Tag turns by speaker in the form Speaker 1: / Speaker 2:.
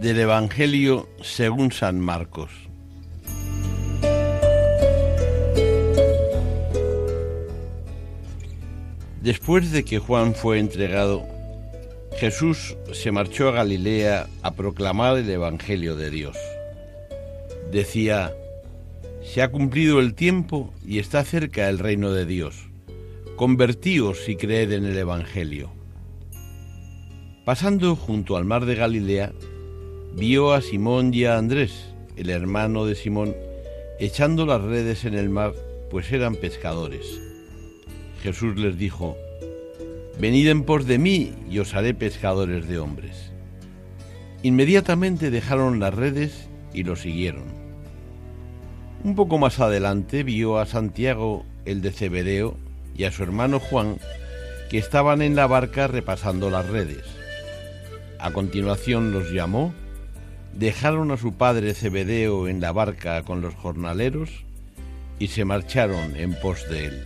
Speaker 1: Del Evangelio según San Marcos. Después de que Juan fue entregado, Jesús se marchó a Galilea a proclamar el Evangelio de Dios. Decía, se ha cumplido el tiempo y está cerca el reino de Dios. Convertíos y creed en el Evangelio. Pasando junto al mar de Galilea, vio a Simón y a Andrés, el hermano de Simón, echando las redes en el mar, pues eran pescadores. Jesús les dijo, Venid en pos de mí y os haré pescadores de hombres. Inmediatamente dejaron las redes y lo siguieron. Un poco más adelante vio a Santiago, el de Cebedeo, y a su hermano Juan, que estaban en la barca repasando las redes. A continuación los llamó dejaron a su padre Cebedeo en la barca con los jornaleros y se marcharon en pos de él.